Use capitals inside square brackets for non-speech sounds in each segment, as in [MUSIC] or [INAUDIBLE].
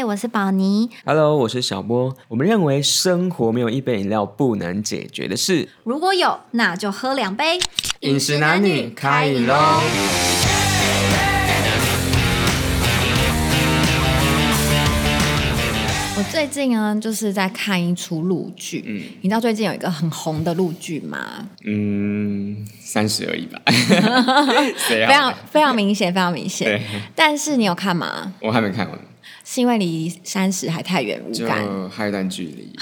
嗨，我是宝妮。Hello，我是小波。我们认为生活没有一杯饮料不能解决的事。如果有，那就喝两杯。饮食男女开饮喽！我最近呢，就是在看一出陆剧。嗯你知道最近有一个很红的陆剧吗？嗯，三十而已吧。[LAUGHS] 非非常非常明显，非常明显对。但是你有看吗？我还没看完，是因为离三十还太远无就感。还有一段距离。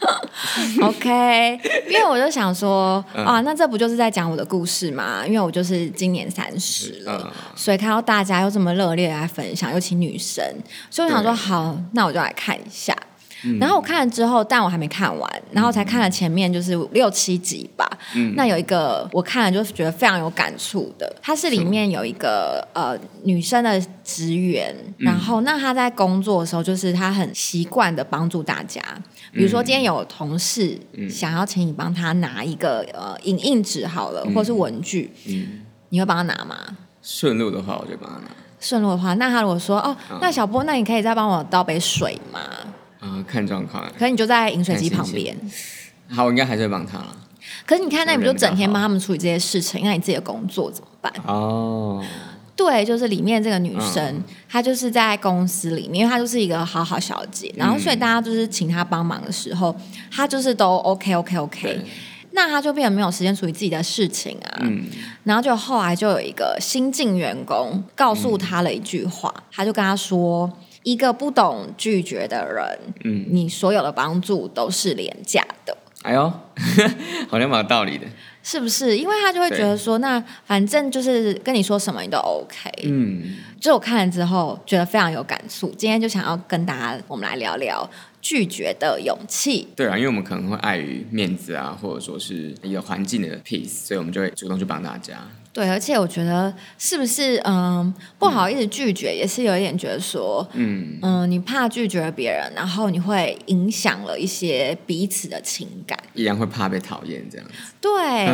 [LAUGHS] OK，因为我就想说，嗯啊，那这不就是在讲我的故事吗？因为我就是今年三十了，嗯所以看到大家又这么热烈来分享，尤其女生，所以我想说，好，那我就来看一下。嗯然后我看了之后，但我还没看完，然后才看了前面就是六七集吧。嗯那有一个我看了就是觉得非常有感触的，它是里面有一个呃女生的职员，嗯然后那她在工作的时候，就是她很习惯的帮助大家。比嗯如说今天有同事想要请你帮他拿一个呃影印纸好了，或是文具，嗯，你会帮他拿吗？顺路的话我就帮他拿。顺路的话，那他如果说哦，嗯那小波，那你可以再帮我倒杯水吗？啊、看状况。可是你就在饮水机旁边。好，我应该还是会帮他啦。可是你看，那你不就整天帮他们处理这些事情？那你自己的工作怎么办？哦，对，就是里面这个女生，嗯她就是在公司里面，因为她就是一个好好小姐，然后所以嗯大家就是请她帮忙的时候，她就是都 OK OK OK。那她就变得没有时间处理自己的事情啊，嗯，然后就后来就有一个新进员工告诉她了一句话，他就跟她说：“一个不懂拒绝的人，嗯你所有的帮助都是廉价的。”哎呦，[LAUGHS] 好像蛮有道理的。是不是？因为他就会觉得说，那反正就是跟你说什么你都 OK。嗯，就我看了之后，觉得非常有感触。今天就想要跟大家，我们来聊聊拒绝的勇气。对啊，因为我们可能会碍于面子啊，或者说是一个环境的 peace，所以我们就会主动去帮大家。对，而且我觉得是不是，嗯，不好意思拒绝，也是有一点觉得说，嗯，嗯，你怕拒绝别人，然后你会影响了一些彼此的情感。一样会怕被讨厌这样子。对，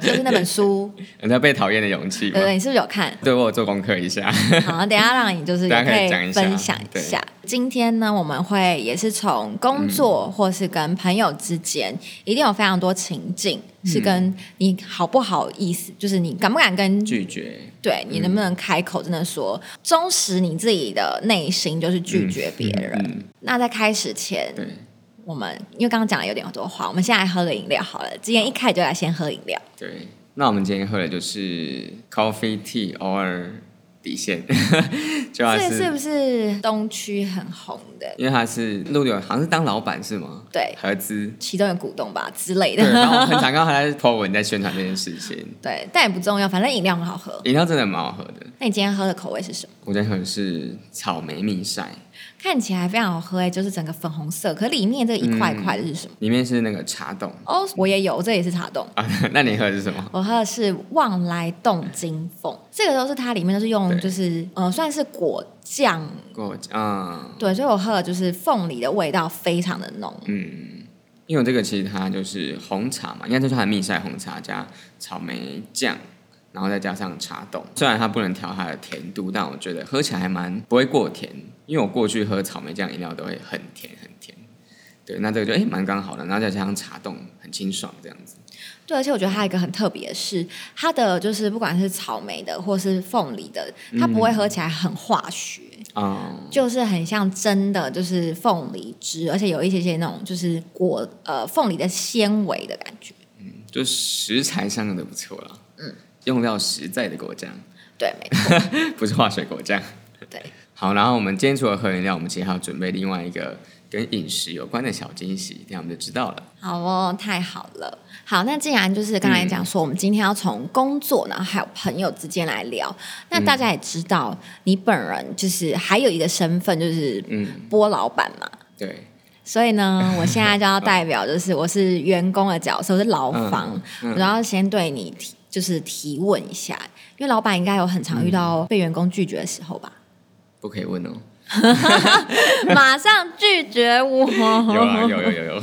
就是那本书，人家被讨厌的勇气对。对？你是不是有看？对我有做功课一下。好，等一下让你就是 [LAUGHS] 大也可以家可以讲一下分享一下。今天呢，我们会也是从工作或是跟朋友之间，一定有非常多情境是跟你好不好意思，就是你敢不敢跟拒绝，对你能不能开口，真的说忠实你自己的内心，就是拒绝别人。嗯，那在开始前，对，我们因为刚刚讲了有点多话，我们现在来喝个饮料好了。今天一开始就来先喝饮料。对。那我们今天喝的就是 coffee tea 偶尔底线，[LAUGHS] 就它这是是不是东区很红的？因为他是陆柳，好像是当老板是吗？对合资。其中的股东吧之类对，的。然后很常看到他在 po 文在宣传这件事情。[LAUGHS] 对，但也不重要，反正饮料很好喝。饮料真的蛮好喝的，那你今天喝的口味是什么？我今天喝的是草莓蜜晒，看起来非常好喝哎，就是整个粉红色，可里面这一块一块的是什么？里面是那个茶冻哦，我也有，这也是茶冻。[LAUGHS] 啊。那你喝的是什么？我喝的是旺来冻金凤，这个都是它里面都是用就是呃算是果酱，果酱嗯对，所以我喝的就是凤梨的味道非常的浓。嗯，因为这个其实它就是红茶嘛，应该就是它的蜜晒红茶加草莓酱，然后再加上茶冻。虽然它不能调它的甜度，但我觉得喝起来还蛮不会过甜。因为我过去喝草莓酱饮料都会很甜很甜，对，那这个就哎蛮刚好的，然后再加上茶冻，很清爽这样子。对，而且我觉得它有一个很特别的是，它的就是不管是草莓的或是凤梨的，它不会喝起来很化学。哦、就是很像真的，就是凤梨汁，而且有一些些那种就是果呃凤梨的纤维的感觉。就食材上用的不错啦，嗯，用料实在的果酱，对，没错，[LAUGHS] 不是化学果酱。对。好，然后我们今天除了喝饮料，我们其实还要准备另外一个跟饮食有关的小惊喜，这样我们就知道了。好哦，太好了。好，那既然就是刚才讲说，我们今天要从工作，然后还有朋友之间来聊，那大家也知道，你本人就是还有一个身份，就是嗯，波老板嘛。对，所以呢，[LAUGHS] 我现在就要代表，就是我是员工的角色，我是劳方，嗯嗯我要先对你提，就是提问一下，因为老板应该有很常遇到被员工拒绝的时候吧？不可以问哦。[LAUGHS] 马上拒绝我。[LAUGHS] 有啊，有有有有。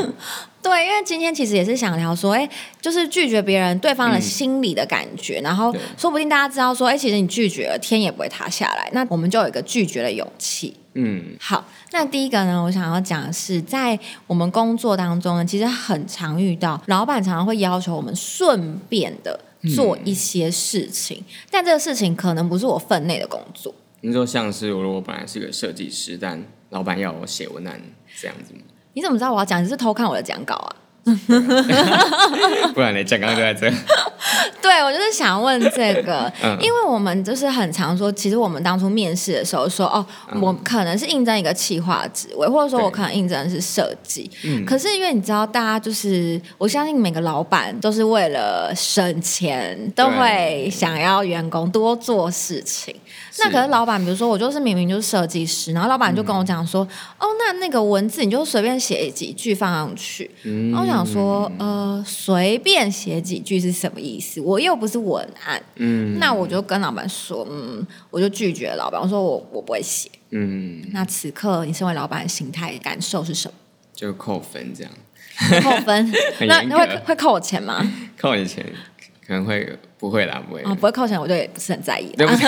[LAUGHS] 对，因为今天其实也是想聊说，哎，就是拒绝别人对方的心理的感觉，然后对说不定大家知道说，哎，其实你拒绝了，天也不会塌下来。那我们就有一个拒绝的勇气。嗯，好，那第一个呢，我想要讲的是，在我们工作当中呢，其实很常遇到老板常常会要求我们顺便的做一些事情，但这个事情可能不是我分内的工作。你说像是如果我本来是个设计师，但老板要我写文案这样子吗？你怎么知道我要讲？你是偷看我的讲稿啊？[LAUGHS] 不然你？讲刚刚就在这。[LAUGHS] 对，我就是想问这个，嗯因为我们就是很常说，其实我们当初面试的时候说，哦，我可能是应征一个企划职位，或者说我可能应征的是设计。嗯可是因为你知道，大家就是我相信每个老板都是为了省钱，都会想要员工多做事情。那可是老板，比如说我就是明明就是设计师，然后老板就跟我讲说，哦，那那个文字你就随便写几句放上去。嗯然后我想说，呃，随便写几句是什么意思？我又不是文案。嗯那我就跟老板说，嗯，我就拒绝老板，我说我我不会写。嗯，那此刻你身为老板的心态感受是什么？就扣分这样，扣分？[LAUGHS] 那那会会扣我钱吗？[LAUGHS] 扣你钱可能会不会啦，不会，啊、不会扣钱，我就也不是很在意。对不对？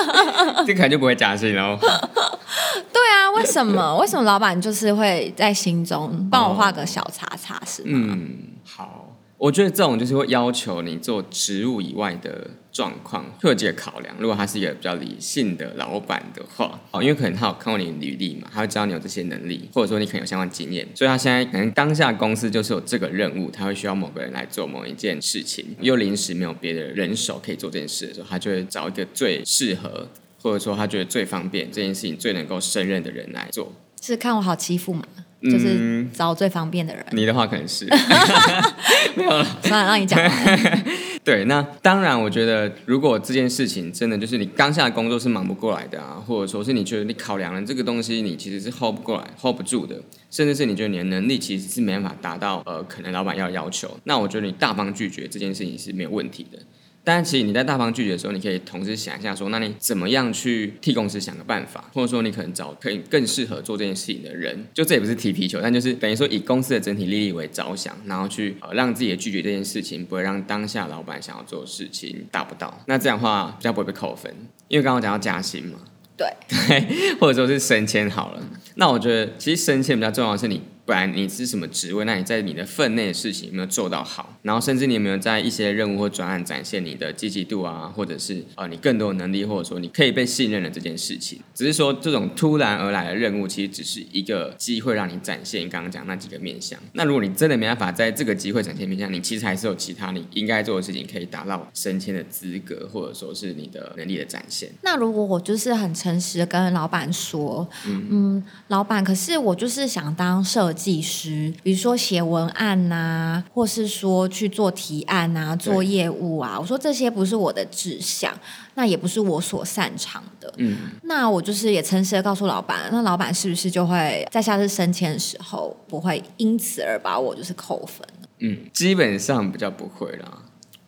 [LAUGHS] 这可能就不会加薪哦。对啊，为什么？[LAUGHS] 为什么老板就是会在心中帮我画个小叉叉是吗？嗯，好，我觉得这种就是会要求你做职务以外的状况，会有几个考量。如果他是一个比较理性的老板的话，哦，因为可能他有看过你的履历嘛，他会知道你有这些能力，或者说你可能有相关经验，所以他现在可能当下公司就是有这个任务，他会需要某个人来做某一件事情，又临时没有别的人手可以做这件事的时候，他就会找一个最适合。或者说他觉得最方便这件事情最能够胜任的人来做，是看我好欺负吗？就是嗯找最方便的人。你的话可能是 [LAUGHS] 算了，让你讲完。[LAUGHS] 对，那当然，我觉得如果这件事情真的就是你刚下的工作是忙不过来的啊，或者说是你觉得你考量了这个东西，你其实是 hold 不过来、hold 不住的，甚至是你觉得你的能力其实是没办法达到呃可能老板要的要求，那我觉得你大方拒绝这件事情是没有问题的。但其实你在大方拒绝的时候，你可以同时想一下说，那你怎么样去替公司想个办法，或者说你可能找可以更适合做这件事情的人，就这也不是踢皮球，但就是等于说以公司的整体利益为着想，然后去呃让自己的拒绝这件事情不会让当下老板想要做的事情达不到，那这样的话比较不会被扣分，因为刚刚讲到加薪嘛，对，对，[LAUGHS] [LAUGHS] 或者说是升迁好了。那我觉得其实升迁比较重要的是你，不然你是什么职位，那你在你的分内的事情有没有做到好，然后甚至你有没有在一些任务或专案展现你的积极度啊，或者是呃你更多的能力，或者说你可以被信任的这件事情。只是说这种突然而来的任务，其实只是一个机会让你展现刚刚讲那几个面向。那如果你真的没办法在这个机会展现面向，你其实还是有其他你应该做的事情可以达到升迁的资格，或者说是你的能力的展现。那如果我就是很诚实的跟老板说，嗯老板，可是我就是想当设计师，比如说写文案呐、或是说去做提案啊、做业务啊，我说这些不是我的志向，那也不是我所擅长的。嗯，那我就是也诚实的告诉老板，那老板是不是就会在下次升迁的时候，不会因此而把我就是扣分？嗯，基本上比较不会啦，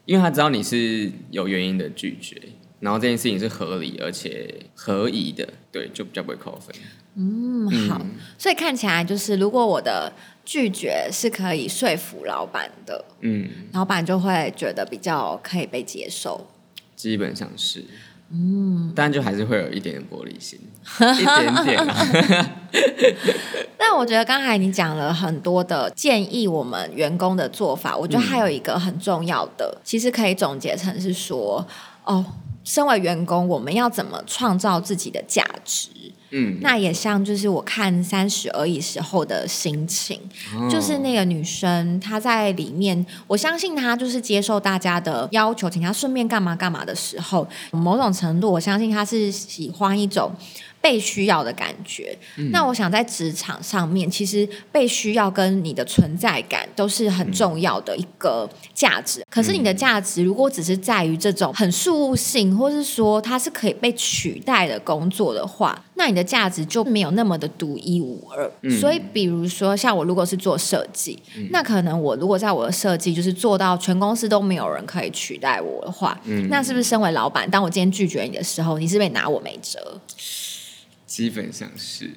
因为他知道你是有原因的拒绝，然后这件事情是合理而且合宜的，对，就比较不会扣分。嗯，好，所以看起来就是如果我的拒绝是可以说服老板的，嗯，老板就会觉得比较可以被接受。基本上是，嗯，但就还是会有一点点玻璃心，[LAUGHS] 一点点啊。[LAUGHS] 但我觉得刚才你讲了很多的建议，我们员工的做法，我觉得还有一个很重要的，其实可以总结成是说，哦，身为员工，我们要怎么创造自己的价值？嗯，那也像就是我看《三十而已》时候的心情，哦就是那个女生她在里面，我相信她就是接受大家的要求，请她顺便干嘛干嘛的时候，某种程度我相信她是喜欢一种。被需要的感觉，那我想在职场上面，其实被需要跟你的存在感都是很重要的一个价值。可是你的价值如果只是在于这种很事务性，或是说它是可以被取代的工作的话，那你的价值就没有那么的独一无二。所以，比如说像我如果是做设计，那可能我如果在我的设计就是做到全公司都没有人可以取代我的话，那是不是身为老板，当我今天拒绝你的时候，你是不是也拿我没辙？基本上是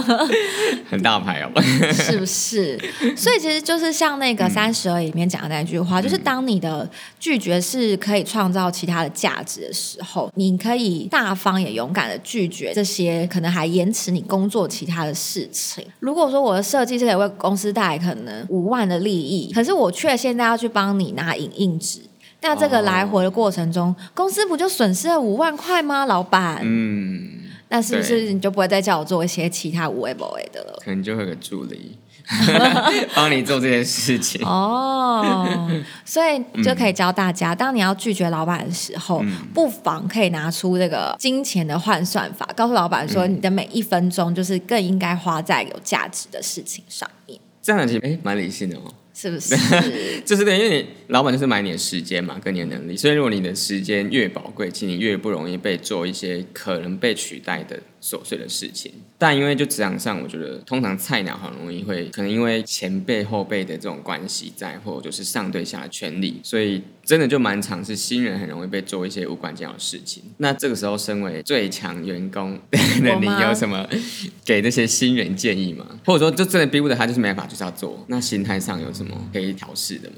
[LAUGHS] 很大牌哦。是不是？所以其实就是像那个《三十而已》里面讲的那句话，就是当你的拒绝是可以创造其他的价值的时候，你可以大方也勇敢的拒绝这些可能还延迟你工作其他的事情。如果说我的设计是可以为公司带来可能五万的利益，可是我却现在要去帮你拿影印纸。那这个来回的过程中，公司不就损失了五万块吗？老板，嗯，那是不是你就不会再叫我做一些其他无为不为的了？可能就会有个助理 [LAUGHS] 帮你做这件事情。[LAUGHS] 哦，所以就可以教大家，当你要拒绝老板的时候，嗯不妨可以拿出这个金钱的换算法，告诉老板说，嗯你的每一分钟就是更应该花在有价值的事情上面，这样其实哎蛮理性的哦。是不是？[LAUGHS] 就是对，因为你老板就是买你的时间嘛，跟你的能力，所以如果你的时间越宝贵，其实你越不容易被做一些可能被取代的琐碎的事情。但因为就职场上，我觉得通常菜鸟很容易会可能因为前辈后辈的这种关系在，或者就是上对下的权利，所以真的就蛮常是新人很容易被做一些无关紧要的事情。那这个时候，身为最强员工的你有什么给这些新人建议吗？或者说，就真的逼不得他，就是没办法，就是要做。那心态上有什么可以调试的吗？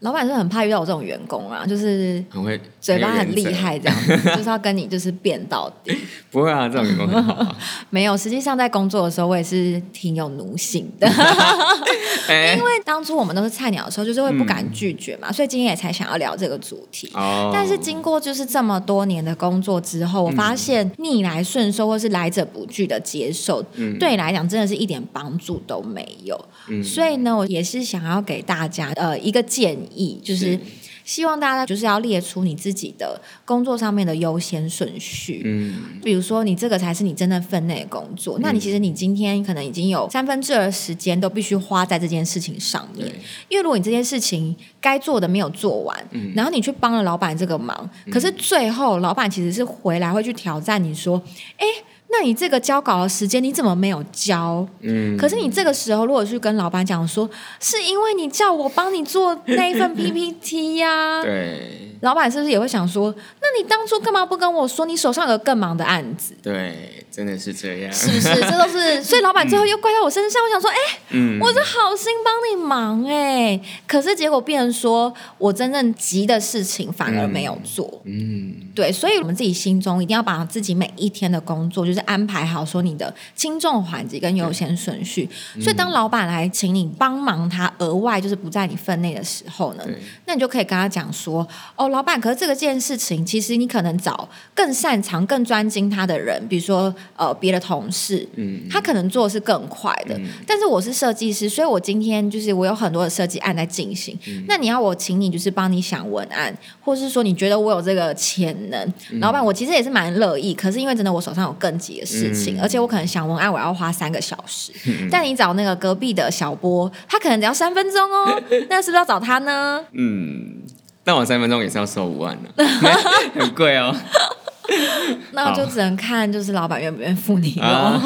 老板是很怕遇到我这种员工啊，就是很会嘴巴很厉害这样子，[LAUGHS] 就是要跟你就是辩到底。不会啊，这种员工很好啊。[LAUGHS] 没有，实际上在工作的时候，我也是挺有奴性的。[LAUGHS] 哎、因为当初我们都是菜鸟的时候，就是会不敢拒绝嘛，所以今天也才想要聊这个主题。哦，但是经过就是这么多年的工作之后，我发现逆来顺受或是来者不拒的接受，嗯对你来讲真的是一点帮助都没有。所以呢，我也是想要给大家呃一个建议，就是是。希望大家就是要列出你自己的工作上面的优先顺序。嗯，比如说，你这个才是你真正分内的工作，那你其实你今天可能已经有三分之二的时间都必须花在这件事情上面。对，，因为如果你这件事情该做的没有做完，嗯。然后你去帮了老板这个忙，可是最后老板其实是回来会去挑战你说，哎。那你这个交稿的时间你怎么没有交？嗯，可是你这个时候如果去跟老板讲说，是因为你叫我帮你做那一份 PPT 呀、[LAUGHS] 对老板是不是也会想说，那你当初干嘛不跟我说你手上有更忙的案子？对，真的是这样，是不是？这都是，所以老板最后又怪到我身上。我想说，哎、嗯，我是好心帮你忙哎、可是结果变成说我真正急的事情反而没有做。嗯，对，所以我们自己心中一定要把自己每一天的工作，就是安排好，说你的轻重缓急跟优先顺序。所以当老板来请你帮忙他额外就是不在你分内的时候呢，那你就可以跟他讲说，哦，老板，可是这个件事情，其实你可能找更擅长、更专精他的人，比如说呃别的同事，嗯，他可能做的是更快的。嗯但是我是设计师，所以我今天就是我有很多的设计案在进行。嗯那你要我请你就是帮你想文案，或是说你觉得我有这个潜能，嗯老板，我其实也是蛮乐意。可是因为真的我手上有更急的事情，嗯而且我可能想文案我要花三个小时，但你找那个隔壁的小波，他可能只要三分钟哦，[LAUGHS] 那是不是要找他呢？嗯，但我三分钟也是要收五万的，[LAUGHS] 很贵哦。[LAUGHS] 那我就只能看就是老板愿不愿意付你咯。啊。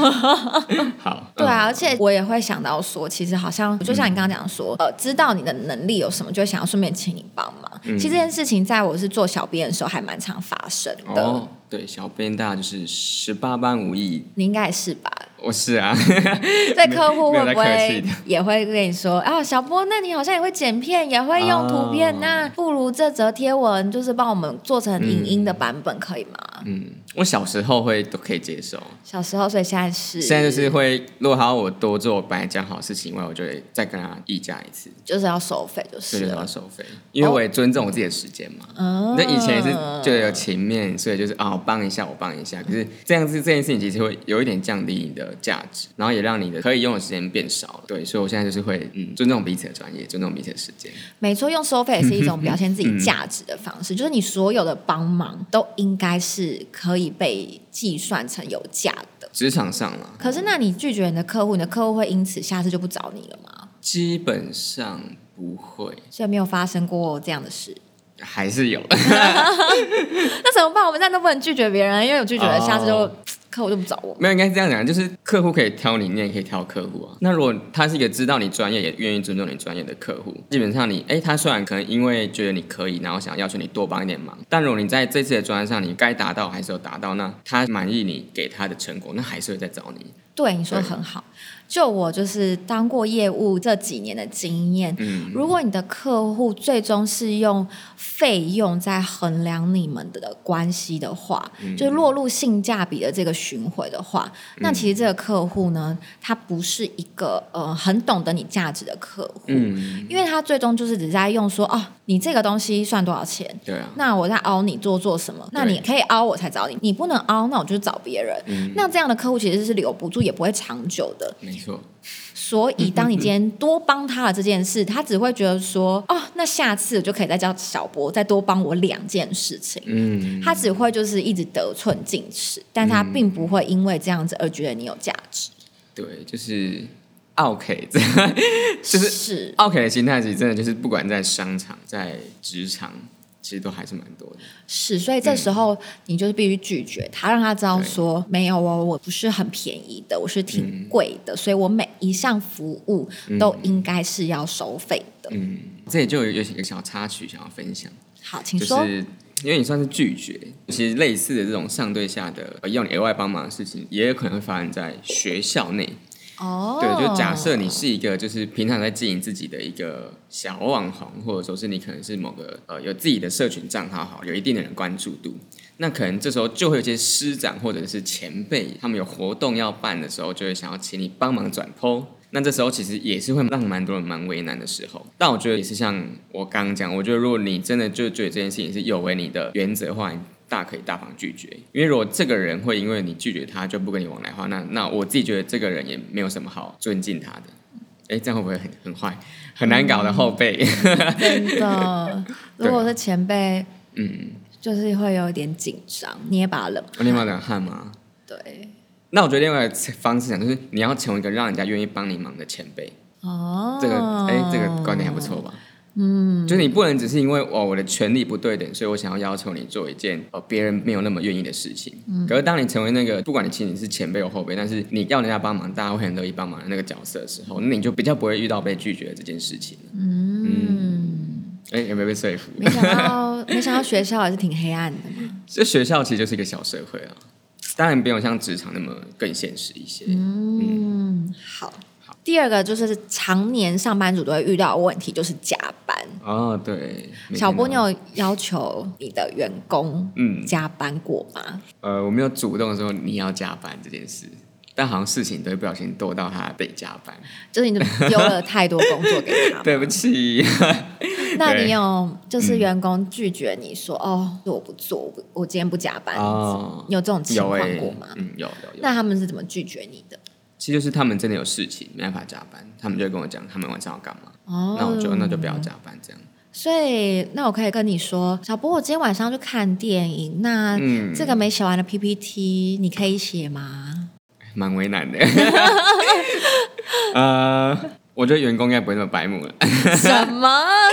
[LAUGHS] 好，对啊，而且我也会想到说，其实好像就像你刚刚讲说，呃，知道你的能力有什么，就想要顺便请你帮忙。嗯。其实这件事情在我是做小编的时候还蛮常发生的，哦，对，小编大就是十八般武艺，你应该也是吧？我是啊，[LAUGHS] 对客户会不会也会跟你说啊，小波，那你好像也会剪片，也会用图片，哦那不如这则贴文就是帮我们做成影音的版本，可以吗？嗯，我小时候会都可以接受，小时候，所以现在是现在就是会，如果还要我多做本来讲好的事情以外，我就会再跟他议价一次，就是要收费，就是就是要。收费，因为我也尊重我自己的时间嘛。嗯那以前也是就有情面，所以就是啊，我帮一下，我帮一下。可是这样子这件事情其实会有一点降低你的价值，然后也让你的可以用的时间变少了。对，所以我现在就是会嗯尊重彼此的专业，尊重彼此的时间。没错，用收费也是一种表现自己 [LAUGHS] 价值的方式，就是你所有的帮忙都应该是可以被计算成有价的。职场上啦，可是，那你拒绝你的客户，你的客户会因此下次就不找你了吗？基本上不会，所以没有发生过这样的事。还是有。[LAUGHS] 那怎么办？我们现在都不能拒绝别人，因为有拒绝了，哦下次就客户就不找我。没有，应该是这样讲，就是客户可以挑你，你也可以挑客户啊。那如果他是一个知道你专业，也愿意尊重你专业的客户，基本上你，哎，他虽然可能因为觉得你可以，然后想要求你多帮一点忙，但如果你在这次的专案上，你该达到还是有达到，那他满意你给他的成果，那还是会再找你。对，你说的很好。就我就是当过业务这几年的经验，嗯，如果你的客户最终是用费用在衡量你们的关系的话，嗯。就落入性价比的这个巡回的话，那其实这个客户呢，他不是一个呃很懂得你价值的客户，嗯，因为他最终就是只在用说哦，你这个东西算多少钱？对啊，那我在凹你做做什么？那你可以凹我才找你，你不能凹，那我就找别人。嗯。那这样的客户其实是留不住，也不会长久的。没错，所以，当你今天多帮他了这件事，他只会觉得说，哦，那下次我就可以再叫小博再多帮我两件事情。嗯，他只会就是一直得寸进尺，但他并不会因为这样子而觉得你有价值。对，就是 OK，这 [LAUGHS] 就是是 OK 的心态，其实真的就是不管在商场、在职场，其实都还是蛮多的。是，所以这时候你就是必须拒绝他，让他知道说没有哦，我不是很便宜的，我是挺贵的，所以我每一项服务都应该是要收费的。嗯，这里就有有一个小插曲想要分享，好，请就说。是因为你算是拒绝，其实类似的这种上对下的呃要你额外帮忙的事情，也有可能会发生在学校内。哦，对，就假设你是一个就是平常在经营自己的一个小网红，或者说是你可能是某个呃有自己的社群账号，好有一定的人关注度，那可能这时候就会有一些师长或者是前辈，他们有活动要办的时候，就会想要请你帮忙转 PO。那这时候其实也是会让蛮多人蛮为难的时候，但我觉得也是像我刚刚讲，我觉得如果你真的就觉得这件事情是有违你的原则的话，大可以大方拒绝。因为如果这个人会因为你拒绝他就不跟你往来的话，那那我自己觉得这个人也没有什么好尊敬他的。哎，这样会不会很很坏，很难搞的后辈？真的，[LAUGHS] 如果是前辈，嗯，就是会有点紧张，捏把冷我另外两汗吗？对，那我觉得另外一个方式讲就是你要成为一个让人家愿意帮你忙的前辈。哦，这个哎，这个观点还不错吧？嗯，就是你不能只是因为哦我的权利不对等，所以我想要要求你做一件哦别人没有那么愿意的事情。嗯可是当你成为那个不管你其实你是前辈或后辈，但是你要人家帮忙，大家会很乐意帮忙的那个角色的时候，那你就比较不会遇到被拒绝的这件事情。嗯，哎、有没有被说服？没想到，没想到学校还是挺黑暗的嘛。[LAUGHS] 这学校其实就是一个小社会啊，当然没有像职场那么更现实一些。嗯，好。第二个就是常年上班族都会遇到的问题，就是加班。哦，对，小波，你有要求你的员工嗯加班过吗？呃，我没有主动说你要加班这件事，但好像事情都会不小心多到他得加班。就是你丢了太多工作给他。[LAUGHS] 对不起，[LAUGHS] 那你有就是员工拒绝你说、哦，我不做，我我今天不加班，哦你有这种情况过吗？嗯，有有有。那他们是怎么拒绝你的？其实就是他们真的有事情没办法加班，他们就会跟我讲他们晚上要干嘛，哦，那我就那就不要加班这样。所以，那我可以跟你说，小波，我今天晚上去看电影，那嗯这个没写完的 PPT，你可以写吗？蛮为难的。[LAUGHS] 呃，我觉得员工应该不会那么白目了。[LAUGHS] 什么？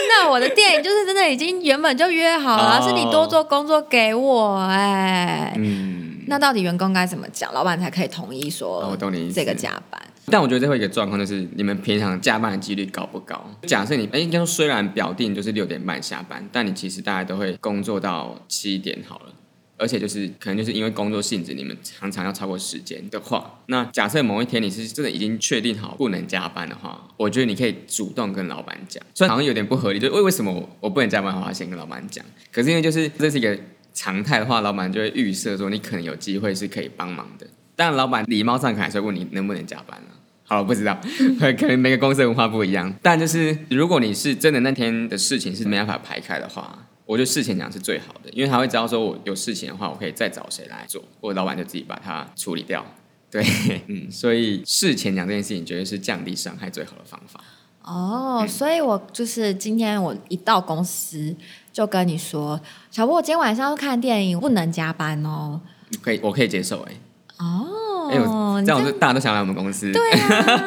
那我的电影就是真的已经原本就约好了，哦是你多做工作给我、哎、嗯，那到底员工该怎么讲，老板才可以同意说哦我懂你意思这个加班？但我觉得最后一个状况，就是你们平常加班的几率高不高？假设你哎，应该说虽然表定就是六点半下班，但你其实大家都会工作到七点好了。而且就是可能就是因为工作性质，你们常常要超过时间的话，那假设某一天你是真的已经确定好不能加班的话，我觉得你可以主动跟老板讲，虽然好像有点不合理，就为为什么我我不能加班的话，要先跟老板讲。可是因为就是这是一个常态的话，老板就会预设说你可能有机会是可以帮忙的。但，老板礼貌上可能还是会问你能不能加班了、好，我不知道，[LAUGHS] 可能每个公司的文化不一样。但就是如果你是真的那天的事情是没办法排开的话，我觉得事前讲是最好的，因为他会知道说我有事情的话，我可以再找谁来做，或者老板就自己把它处理掉。对，嗯，所以事前讲这件事情，绝对是降低伤害最好的方法。哦，所以我就是今天我一到公司就跟你说，小波，我今天晚上要看电影，不能加班哦。可以，我可以接受、哎。哦，哎、我这样大家都想来我们公司。对啊，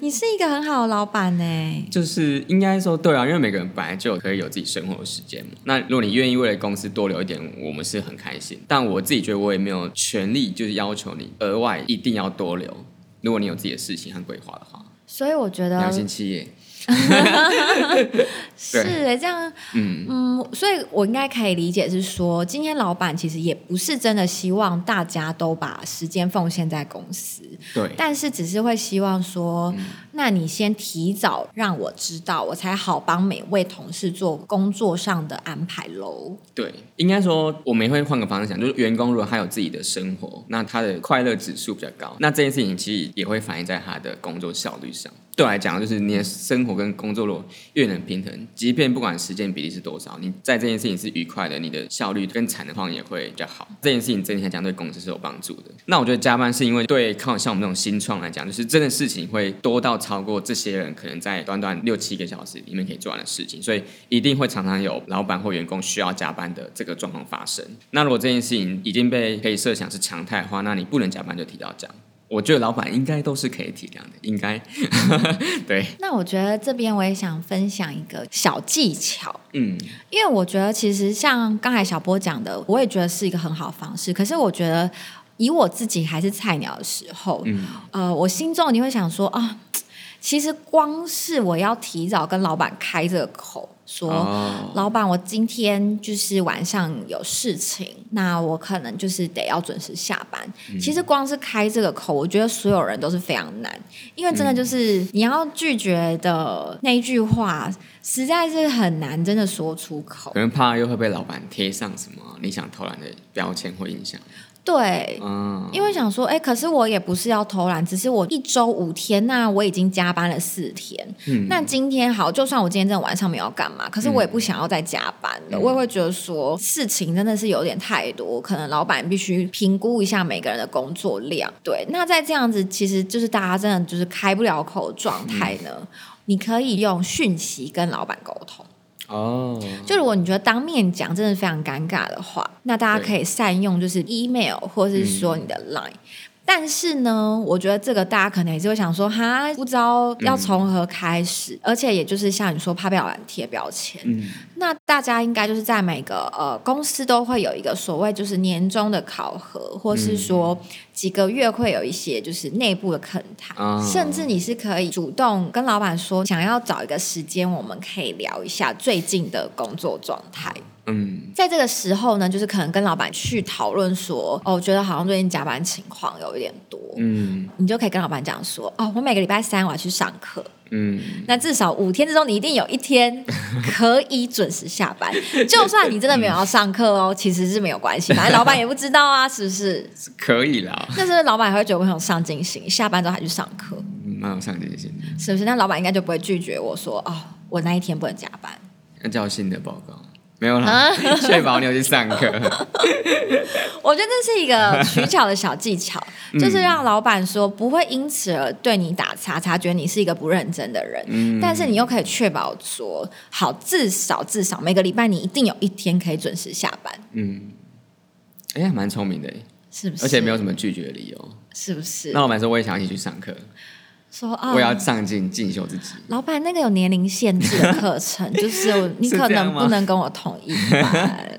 你是一个很好的老板呢。[LAUGHS] 就是应该说对啊，因为每个人本来就可以有自己生活的时间嘛。那如果你愿意为了公司多留一点，我们是很开心。但我自己觉得我也没有权利，就是要求你额外一定要多留。如果你有自己的事情和规划的话，所以我觉得良心企业，[LAUGHS] 是哎，这样，嗯，嗯，所以我应该可以理解是说，今天老板其实也不是真的希望大家都把时间奉献在公司，对，但是只是会希望说，那你先提早让我知道，我才好帮每位同事做工作上的安排喽。对，应该说我们也会换个方式想，就是员工如果他有自己的生活，那他的快乐指数比较高，那这件事情其实也会反映在他的工作效率上。对来讲，就是你的生活跟工作如果越能平衡，即便不管时间比例是多少，你在这件事情是愉快的，你的效率跟产能方也会比较好。这件事情整体来讲对公司是有帮助的。那我觉得加班是因为对靠像我们这种新创来讲，就是真的事情会多到超过这些人可能在短短六七个小时里面可以做完的事情，所以一定会常常有老板或员工需要加班的这个状况发生。那如果这件事情已经被可以设想是常态的话，那你不能加班就提到讲。我觉得老板应该都是可以体谅的，应该。[LAUGHS] 对，那我觉得这边我也想分享一个小技巧，嗯，因为我觉得其实像刚才小波讲的，我也觉得是一个很好的方式。可是我觉得以我自己还是菜鸟的时候，嗯。呃，我心中你会想说啊，其实光是我要提早跟老板开这个口，说、哦，老板，我今天就是晚上有事情，那我可能就是得要准时下班。其实光是开这个口，我觉得所有人都是非常难，因为真的就是你要拒绝的那一句话，实在是很难真的说出口可。能怕又会被老板贴上什么你想偷懒的标签或印象，对，嗯，因为想说，哎，可是我也不是要偷懒，只是我一周五天，那我已经加班了四天。嗯那今天好，就算我今天真的晚上没有干嘛，可是我也不想要再加班嗯了。我也会觉得说，事情真的是有点太多，可能老板必须评估一下每个人的工作量。对，那在这样子，其实就是大家真的就是开不了口的状态呢。嗯你可以用讯息跟老板沟通。哦，就如果你觉得当面讲真的非常尴尬的话，那大家可以善用就是 email 或是说你的 line。但是呢，我觉得这个大家可能也是会想说，哈，不知道要从何开始，而且也就是像你说，怕被老板贴标签。嗯，那大家应该就是在每个呃公司都会有一个所谓就是年终的考核，或是说几个月会有一些就是内部的恳谈，啊甚至你是可以主动跟老板说，想要找一个时间，我们可以聊一下最近的工作状态。嗯，在这个时候呢，就是可能跟老板去讨论说，哦，我觉得好像最近加班情况有一点多，嗯，你就可以跟老板讲说，哦，我每个礼拜三我要去上课，嗯，那至少五天之中，你一定有一天可以准时下班。[LAUGHS] 就算你真的没有要上课哦，其实是没有关系，反正老板也不知道啊，是不是？是 [LAUGHS] 可以啦，但是老板还会觉得我很有上进心，下班之后还去上课，嗯蛮有上进心的。是不是？那老板应该就不会拒绝我说，哦，我那一天不能加班。要交新的报告，没有啦，确保你有去上课。[LAUGHS] 我觉得这是一个取巧的小技巧，[LAUGHS] 就是让老板说不会因此而对你打叉叉，觉得你是一个不认真的人。嗯但是你又可以确保说，好，至少至少每个礼拜你一定有一天可以准时下班，嗯，哎呀，蛮聪明的，是不是？而且没有什么拒绝的理由。是不是？那老板说我也想一起去上课，说啊，我要上进进修自己。老板那个有年龄限制的课程，[LAUGHS] 就是你可能不能跟我同一班。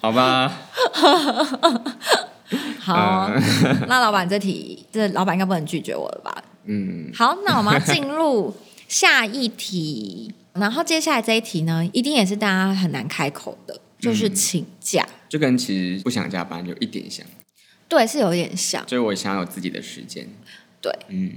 好吧，[LAUGHS] 好，那老板这题，这老板应该不能拒绝我了吧？嗯，好，那我们要进入下一题，然后接下来这一题呢，一定也是大家很难开口的，就是请假。就跟其实不想加班有一点像，对，是有点像。就是我想要有自己的时间。对，嗯，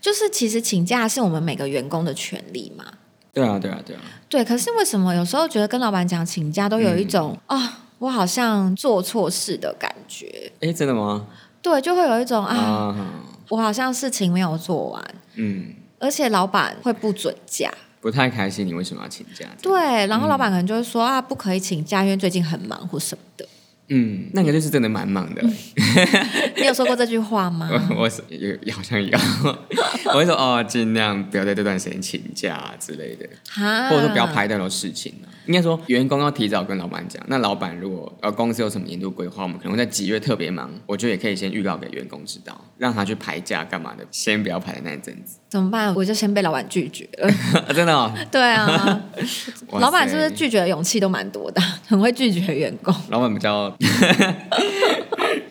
就是其实请假是我们每个员工的权利嘛。对啊，对啊，对啊，对，可是为什么有时候觉得跟老板讲请假都有一种啊、我好像做错事的感觉？哎，真的吗？对，就会有一种啊，啊，我好像事情没有做完，嗯，而且老板会不准假。不太开心，你为什么要请假？对，然后老板可能就会说、啊，不可以请假，因为最近很忙或什么的。嗯，那个就是真的蛮忙的。[LAUGHS] 你有说过这句话吗？[LAUGHS] 我有好像有，[LAUGHS] 我会说哦，尽量不要在这段时间请假、之类的，哈，或者说不要排太多事情啊。应该说员工要提早跟老板讲。那老板如果呃公司有什么年度规划，我们可能会在几月特别忙，我觉得也可以先预告给员工知道，让他去排假干嘛的，先不要排的那一阵子。怎么办？我就先被老板拒绝了。[LAUGHS] 真的、哦，对啊，老板是不是拒绝的勇气都蛮多的，很会拒绝员工？老板比较，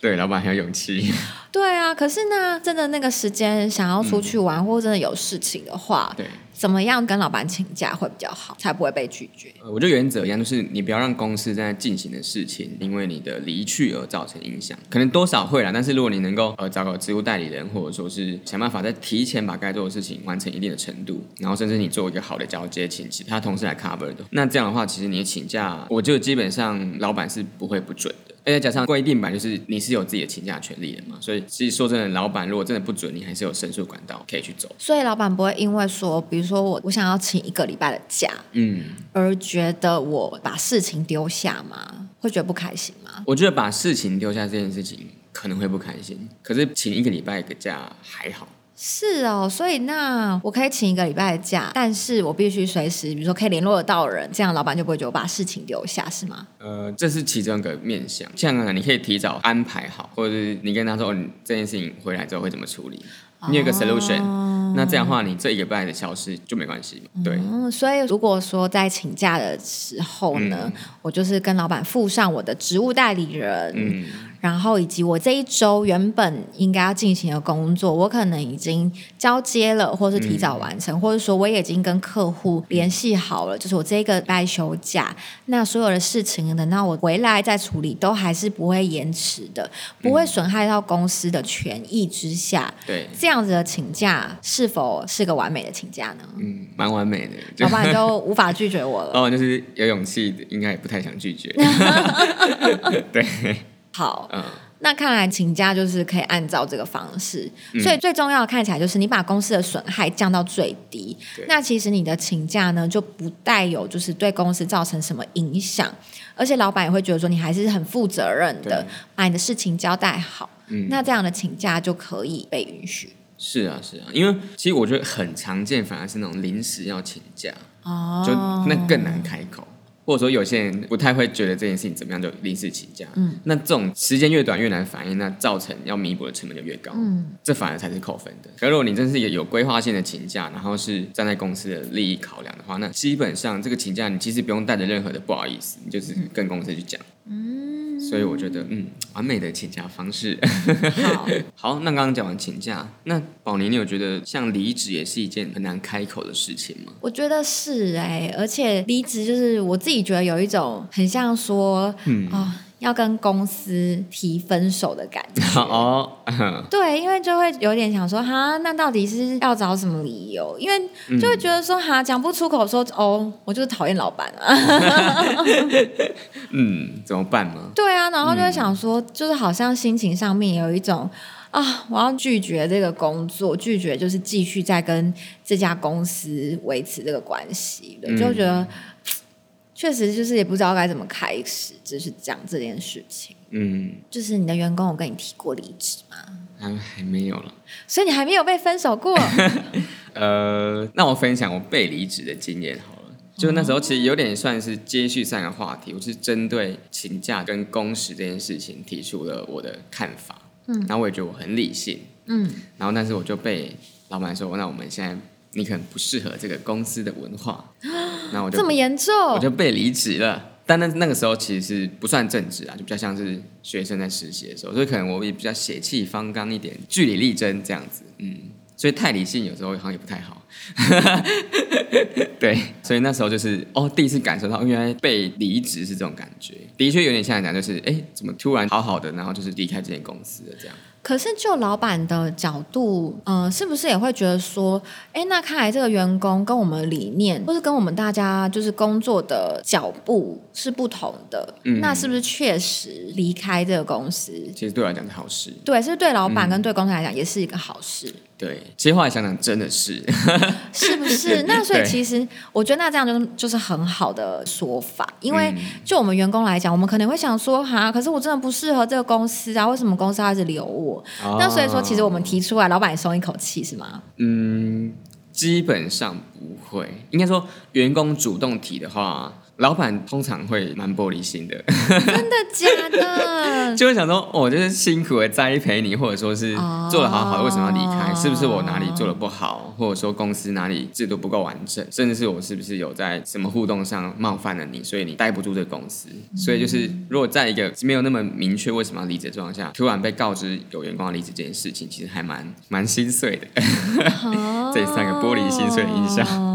对，老板很有勇气。[LAUGHS] 对啊，可是呢，真的那个时间想要出去玩，或真的有事情的话，对，怎么样跟老板请假会比较好，才不会被拒绝？呃我觉得原则一样，就是你不要让公司正在进行的事情，因为你的离去而造成影响。可能多少会啦，但是如果你能够呃找个职务代理人，或者说是想办法在提前把该做的事情完成一定的程度，然后甚至你做一个好的交接，请其他同事来 cover 的，那这样的话，其实你的请假，我就基本上老板是不会不准的。而且加上规定版，就是你是有自己的请假权利的嘛，所以其实说真的，老板如果真的不准，你还是有申诉管道可以去走。所以老板不会因为说，比如说我我想要请一个礼拜的假，嗯，而觉得我把事情丢下吗？会觉得不开心吗？我觉得把事情丢下这件事情可能会不开心，可是请一个礼拜的假还好。是哦，所以那我可以请一个礼拜的假，但是我必须随时，比如说可以联络得到人，这样老板就不会觉得我把事情丢下，是吗？呃，这是其中一个面向。这样啊，你可以提早安排好，或者是你跟他说，哦，你这件事情回来之后会怎么处理，你有个 solution，、那这样的话，你这一个礼拜的消失就没关系嘛。对，嗯，所以如果说在请假的时候呢，我就是跟老板附上我的职务代理人，嗯，然后以及我这一周原本应该要进行的工作，我可能已经交接了，或是提早完成，或者说我也已经跟客户联系好了，就是我这个礼拜休假，那所有的事情等到我回来再处理，都还是不会延迟的，不会损害到公司的权益之下。对，这样子的请假是否是个完美的请假呢？嗯，蛮完美的。就老板就无法拒绝我了。[LAUGHS] 哦，就是有勇气的，应该也不太想拒绝。[LAUGHS] 对，好，嗯，那看来请假就是可以按照这个方式，所以最重要的看起来就是你把公司的损害降到最低对。那其实你的请假呢就不带有就是对公司造成什么影响，而且老板也会觉得说你还是很负责任的，把你的事情交代好。嗯那这样的请假就可以被允许是啊，是啊，因为其实我觉得很常见，反而是那种临时要请假，哦就那更难开口。或者说有些人不太会觉得这件事情怎么样就临时请假，嗯，那这种时间越短越难反应，那造成要弥补的成本就越高，嗯，这反而才是扣分的。可如果你真是一个有规划性的请假，然后是站在公司的利益考量的话，那基本上这个请假你其实不用带着任何的不好意思，你就是跟公司去讲，嗯，所以我觉得嗯，完美的请假方式。好。[LAUGHS] 好，那刚刚讲完请假，那宝妮，你有觉得像离职也是一件很难开口的事情吗？我觉得是哎、而且离职就是我自己觉得有一种很像说，嗯啊、要跟公司提分手的感觉。[LAUGHS] 哦，嗯 [LAUGHS] 对，因为就会有点想说，哈，那到底是要找什么理由？因为就会觉得说，哈，讲不出口说，哦，我就是讨厌老板啊。[LAUGHS] 嗯，怎么办呢？对啊，然后就会想说，就是好像心情上面有一种啊，我要拒绝这个工作，拒绝就是继续再跟这家公司维持这个关系的，嗯就觉得确实就是也不知道该怎么开始，就是讲这件事情。嗯，就是你的员工有跟你提过离职吗？还还没有了。所以你还没有被分手过？[LAUGHS] 呃，那我分享我被离职的经验好了。就那时候其实有点算是接续上一个话题，我是针对请假跟工时这件事情提出了我的看法。嗯，然后我也觉得我很理性。嗯，然后但是我就被老板说，那我们现在你可能不适合这个公司的文化，[GASPS] 那我就这么严重？我就被离职了。但那那个时候其实是不算正职啊，就比较像是学生在实习的时候，所以可能我也比较血气方刚一点，据理力争这样子，嗯，所以太理性有时候好像也不太好。[LAUGHS] 对，所以那时候就是哦，第一次感受到原来被离职是这种感觉，的确有点像讲，就是哎，怎么突然好好的，然后就是离开这间公司了这样。可是就老板的角度，呃，是不是也会觉得说，哎，那看来这个员工跟我们理念，或是跟我们大家就是工作的脚步是不同的，嗯。那是不是确实离开这个公司？其实对我来讲是好事，对，是对老嗯。板跟对公司来讲也是一个好事，对，其实后来想想真的是，是不是？[LAUGHS] 那所以其实我觉得那这样就就是很好的说法，因为嗯就我们员工来讲，我们可能会想说，哈，可是我真的不适合这个公司啊，为什么公司要一直留我？那所以说，其实我们提出来，老板也松一口气，是吗？嗯，基本上不会。应该说，员工主动提的话，老板通常会蛮玻璃心的，真的假的？[LAUGHS] 就会想说，哦我就是辛苦的栽培你，或者说是哦做的好好的，为什么要离开？是不是我哪里做的不好，或者说公司哪里制度不够完整，甚至是我是不是有在什么互动上冒犯了你，所以你待不住这个公司？所以就是如果在一个没有那么明确为什么要离职的状况下，突然被告知有员工要离职这件事情，其实还蛮蛮心碎的。[LAUGHS] 这也算个玻璃心碎的印象。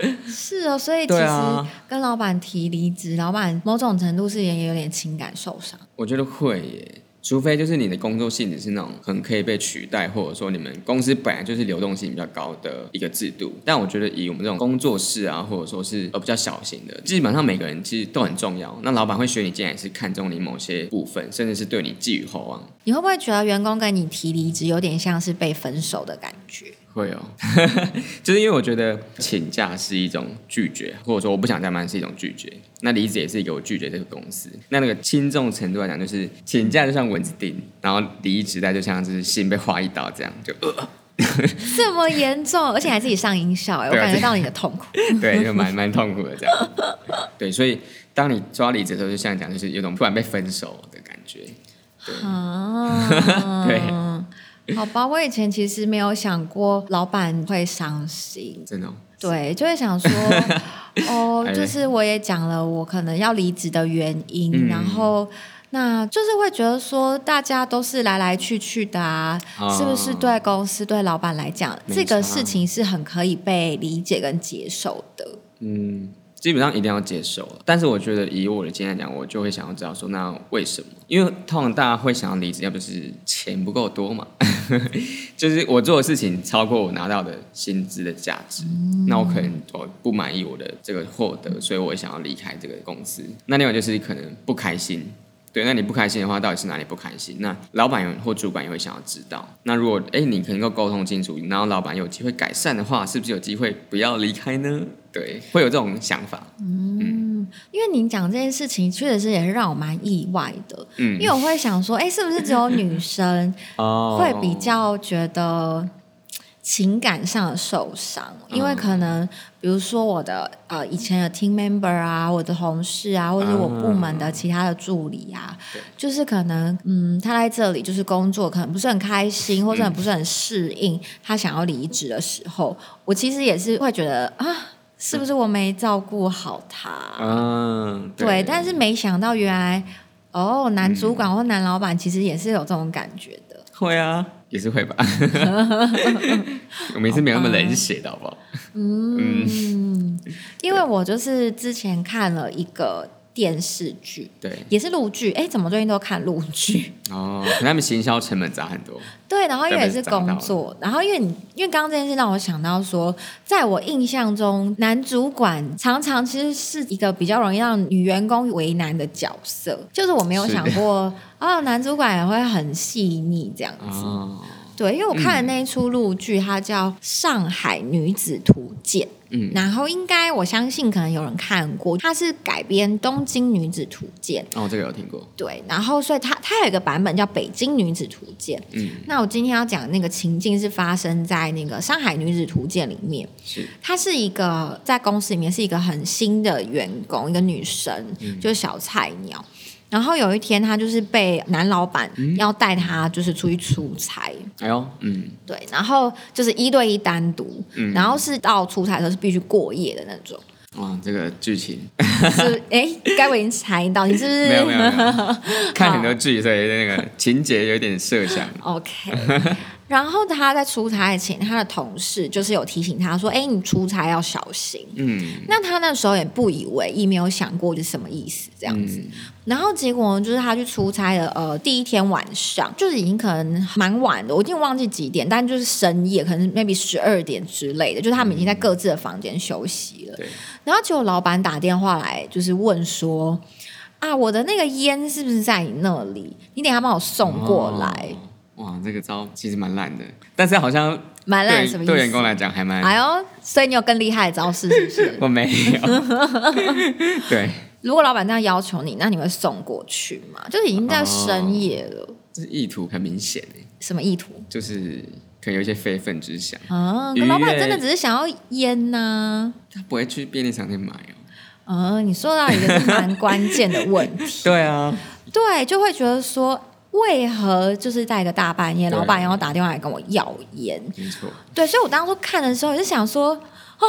哦，[LAUGHS] 是哦，所以其实跟老板提离职，老板某种程度是也有点情感受伤。我觉得会耶，除非就是你的工作性质是那种很可以被取代，或者说你们公司本来就是流动性比较高的一个制度。但我觉得以我们这种工作室啊，或者说是呃比较小型的，基本上每个人其实都很重要。那老板会选你进来，是看中你某些部分，甚至是对你寄予厚望。你会不会觉得员工跟你提离职有点像是被分手的感觉？会哦，[LAUGHS] 就是因为我觉得请假是一种拒绝，或者说我不想加班是一种拒绝。那离职也是一个我拒绝这个公司。那那个轻重程度来讲，就是请假就像蚊子叮，然后离职带就像是心被划一刀这样，就呃，[LAUGHS] 这么严重，而且还自己上音效、哎，我感觉到你的痛苦。[LAUGHS] 对，就蛮蛮痛苦的这样。对，所以当你抓离职的时候，就像讲，就是有种突然被分手的感觉。啊，对，好 [LAUGHS] 吧，我以前其实没有想过老板会伤心，真的、哦，对，就会想说，[LAUGHS] 哦，哎就是我也讲了我可能要离职的原因，嗯。然后。那就是会觉得说，大家都是来来去去的啊，哦是不是对公司、对老板来讲，这个事情是很可以被理解跟接受的？嗯，基本上一定要接受了。但是我觉得以我的经验来讲，我就会想要知道说，那为什么？因为通常大家会想要离职，要不是钱不够多嘛，[LAUGHS] 就是我做的事情超过我拿到的薪资的价值，那我可能我不满意我的这个获得，所以我想要离开这个公司。那另外就是可能不开心。对，那你不开心的话，到底是哪里不开心？那老板或主管也会想要知道。那如果哎，你能够沟通清楚，然后老板有机会改善的话，是不是有机会不要离开呢？对，会有这种想法。嗯因为您讲这件事情，确实是也是让我蛮意外的，嗯因为我会想说，哎，是不是只有女生哦会比较觉得情感上的受伤，因为可能比如说我的呃以前的 team member 啊，我的同事啊，或者是我部门的其他的助理啊，对。就是可能嗯他在这里就是工作可能不是很开心，或者很不是很适应，他想要离职的时候，我其实也是会觉得啊，是不是我没照顾好他？嗯，对，但是没想到原来哦，男主管或男老板其实也是有这种感觉的。会啊，也是会吧。[LAUGHS] 我们也是没有那么冷血的，好不好？嗯，因为我就是之前看了一个电视剧，对，也是陆剧，哎，怎么最近都看陆剧？哦，可能他们行销成本砸很多。对，然后因为也是工作，然后因为你因为刚刚这件事让我想到说，在我印象中，男主管常常其实是一个比较容易让女员工为难的角色，就是我没有是。想过，哦，男主管也会很细腻这样子。哦，对，因为我看的那一出陆剧，它叫《上海女子图鉴》。嗯然后应该我相信可能有人看过，它是改编《东京女子图鉴》。哦，这个有听过。对，然后所以它它有一个版本叫《北京女子图鉴》。嗯，那我今天要讲的那个情境是发生在那个《上海女子图鉴》里面。是，她是一个在公司里面是一个很新的员工，一个女生，嗯就是小菜鸟。然后有一天，他就是被男老板嗯要带他就是出去出差，哎呦，嗯，对，然后就是一对一单独，嗯然后是到出差的时候是必须过夜的那种。哇，这个剧情是哎，该我已经猜到，你是不是？没有没有没有，[LAUGHS] 看很多剧，所以那个情节有点设想。OK，然后他在出差前，他的同事就是有提醒他说：“哎，你出差要小心。”嗯，那他那时候也不以为意，没有想过是什么意思这样子。嗯然后结果就是他去出差的呃第一天晚上，就是已经可能蛮晚的，我已经忘记几点，但就是深夜，可能 maybe 十二点之类的，就是他们已经在各自的房间休息了。对，然后结果老板打电话来，就是问说：“啊，我的那个烟是不是在你那里？你等下帮我送过来。哦哇，这个招其实蛮烂的，但是好像蛮烂对什么意思？对员工来讲还蛮，哎呦，所以你有更厉害的招式是不是？[LAUGHS] 我没有。[LAUGHS] 对，如果老板这样要求你，那你会送过去吗？就是已经在深夜了，这意图很明显诶，什么意图？就是可能有一些非分之想，啊？可老板真的只是想要烟呐、他不会去便利商店买哦。嗯，你说到一个是蛮关键的问题，[LAUGHS] 对啊，对，就会觉得说，为何就是在一个大半夜，老板要打电话来跟我要烟？没错，对，所以我当初看的时候，也是想说，哦，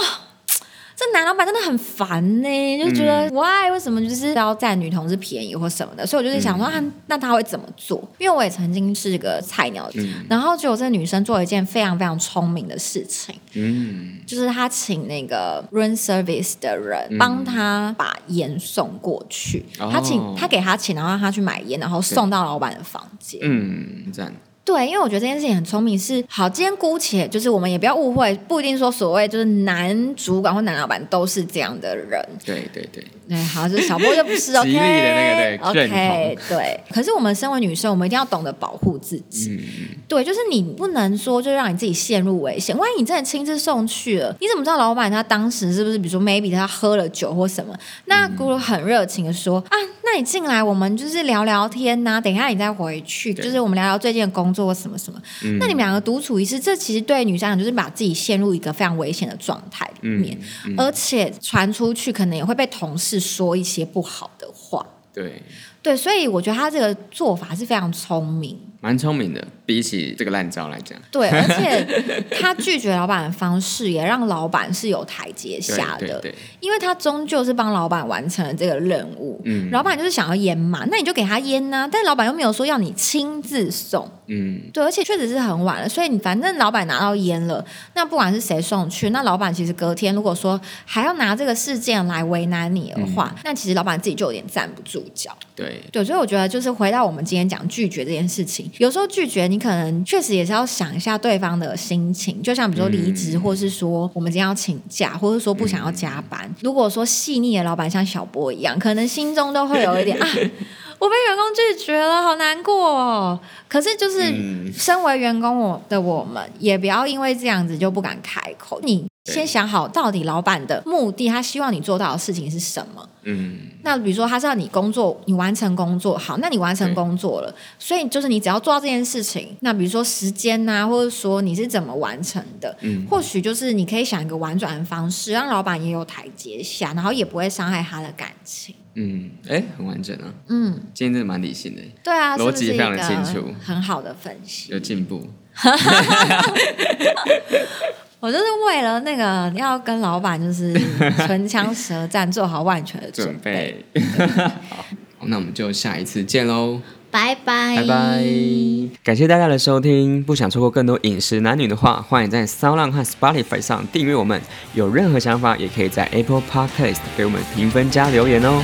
这男老板真的很烦呢，就觉得 why 为什么就是要占女同志便宜或什么的，所以我就是想说，啊，那他会怎么做？因为我也曾经是个菜鸟，然后结果这个女生做了一件非常非常聪明的事情，嗯，就是她请那个 room service 的人帮她把烟送过去，哦她请她给她钱，然后让她去买烟，然后送到老板的房间。嗯，赞，对，因为我觉得这件事情很聪明，是好。今天姑且就是我们也不要误会，不一定说所谓就是男主管或男老板都是这样的人。对对对，对，好，就是小波就不是 [LAUGHS] OK，的那个对 OK，对。可是我们身为女生，我们一定要懂得保护自己。嗯，对，就是你不能说就让你自己陷入危险。万一你真的亲自送去了，你怎么知道老板他当时是不是比如说 maybe 他喝了酒或什么？那姑姑很热情的说啊，那你进来我们就是聊聊天呐、等一下你再回去，就是我们聊聊最近的工作什么什么。嗯。那你们两个独处一次，这其实对女生就是把自己陷入一个非常危险的状态里面，嗯。而且传出去可能也会被同事说一些不好的话。对，对，所以我觉得他这个做法是非常聪明。蛮聪明的，比起这个烂招来讲，对，而且 [LAUGHS] 他拒绝老板的方式也让老板是有台阶下的，对对对，因为他终究是帮老板完成了这个任务。嗯老板就是想要烟嘛，那你就给他烟呐、但老板又没有说要你亲自送，嗯，对，而且确实是很晚了，所以你反正老板拿到烟了，那不管是谁送去，那老板其实隔天如果说还要拿这个事件来为难你的话，嗯那其实老板自己就有点站不住脚。对，对，所以我觉得就是回到我们今天讲拒绝这件事情，有时候拒绝你可能确实也是要想一下对方的心情，就像比如说离职，或是说我们今天要请假，或者说不想要加班。如果说细腻的老板像小波一样，可能心中都会有一点 [LAUGHS] 啊。我被员工拒绝了，好难过哦。可是就是嗯身为员工我的我们，也不要因为这样子就不敢开口。你先想好，到底老板的目的，他希望你做到的事情是什么？嗯，那比如说，他是要你工作，你完成工作好，那你完成工作了，所以就是你只要做到这件事情。那比如说时间呐、或者说你是怎么完成的，嗯或许就是你可以想一个婉转的方式，让老板也有台阶下，然后也不会伤害他的感情。嗯，哎，很完整啊，嗯，今天真的蛮理性的，对啊，逻辑非常的清个楚很好的分析。有进步，[LAUGHS] 我就是为了那个要跟老板就是唇枪舌战，做好万全的准准。备，[LAUGHS] 好，那我们就下一次见喽。拜拜，拜拜！感谢大家的收听，不想错过更多饮食男女的话，欢迎在 s o u n 和 Spotify 上订阅我们。有任何想法，也可以在 Apple Podcast 给我们评分加留言哦。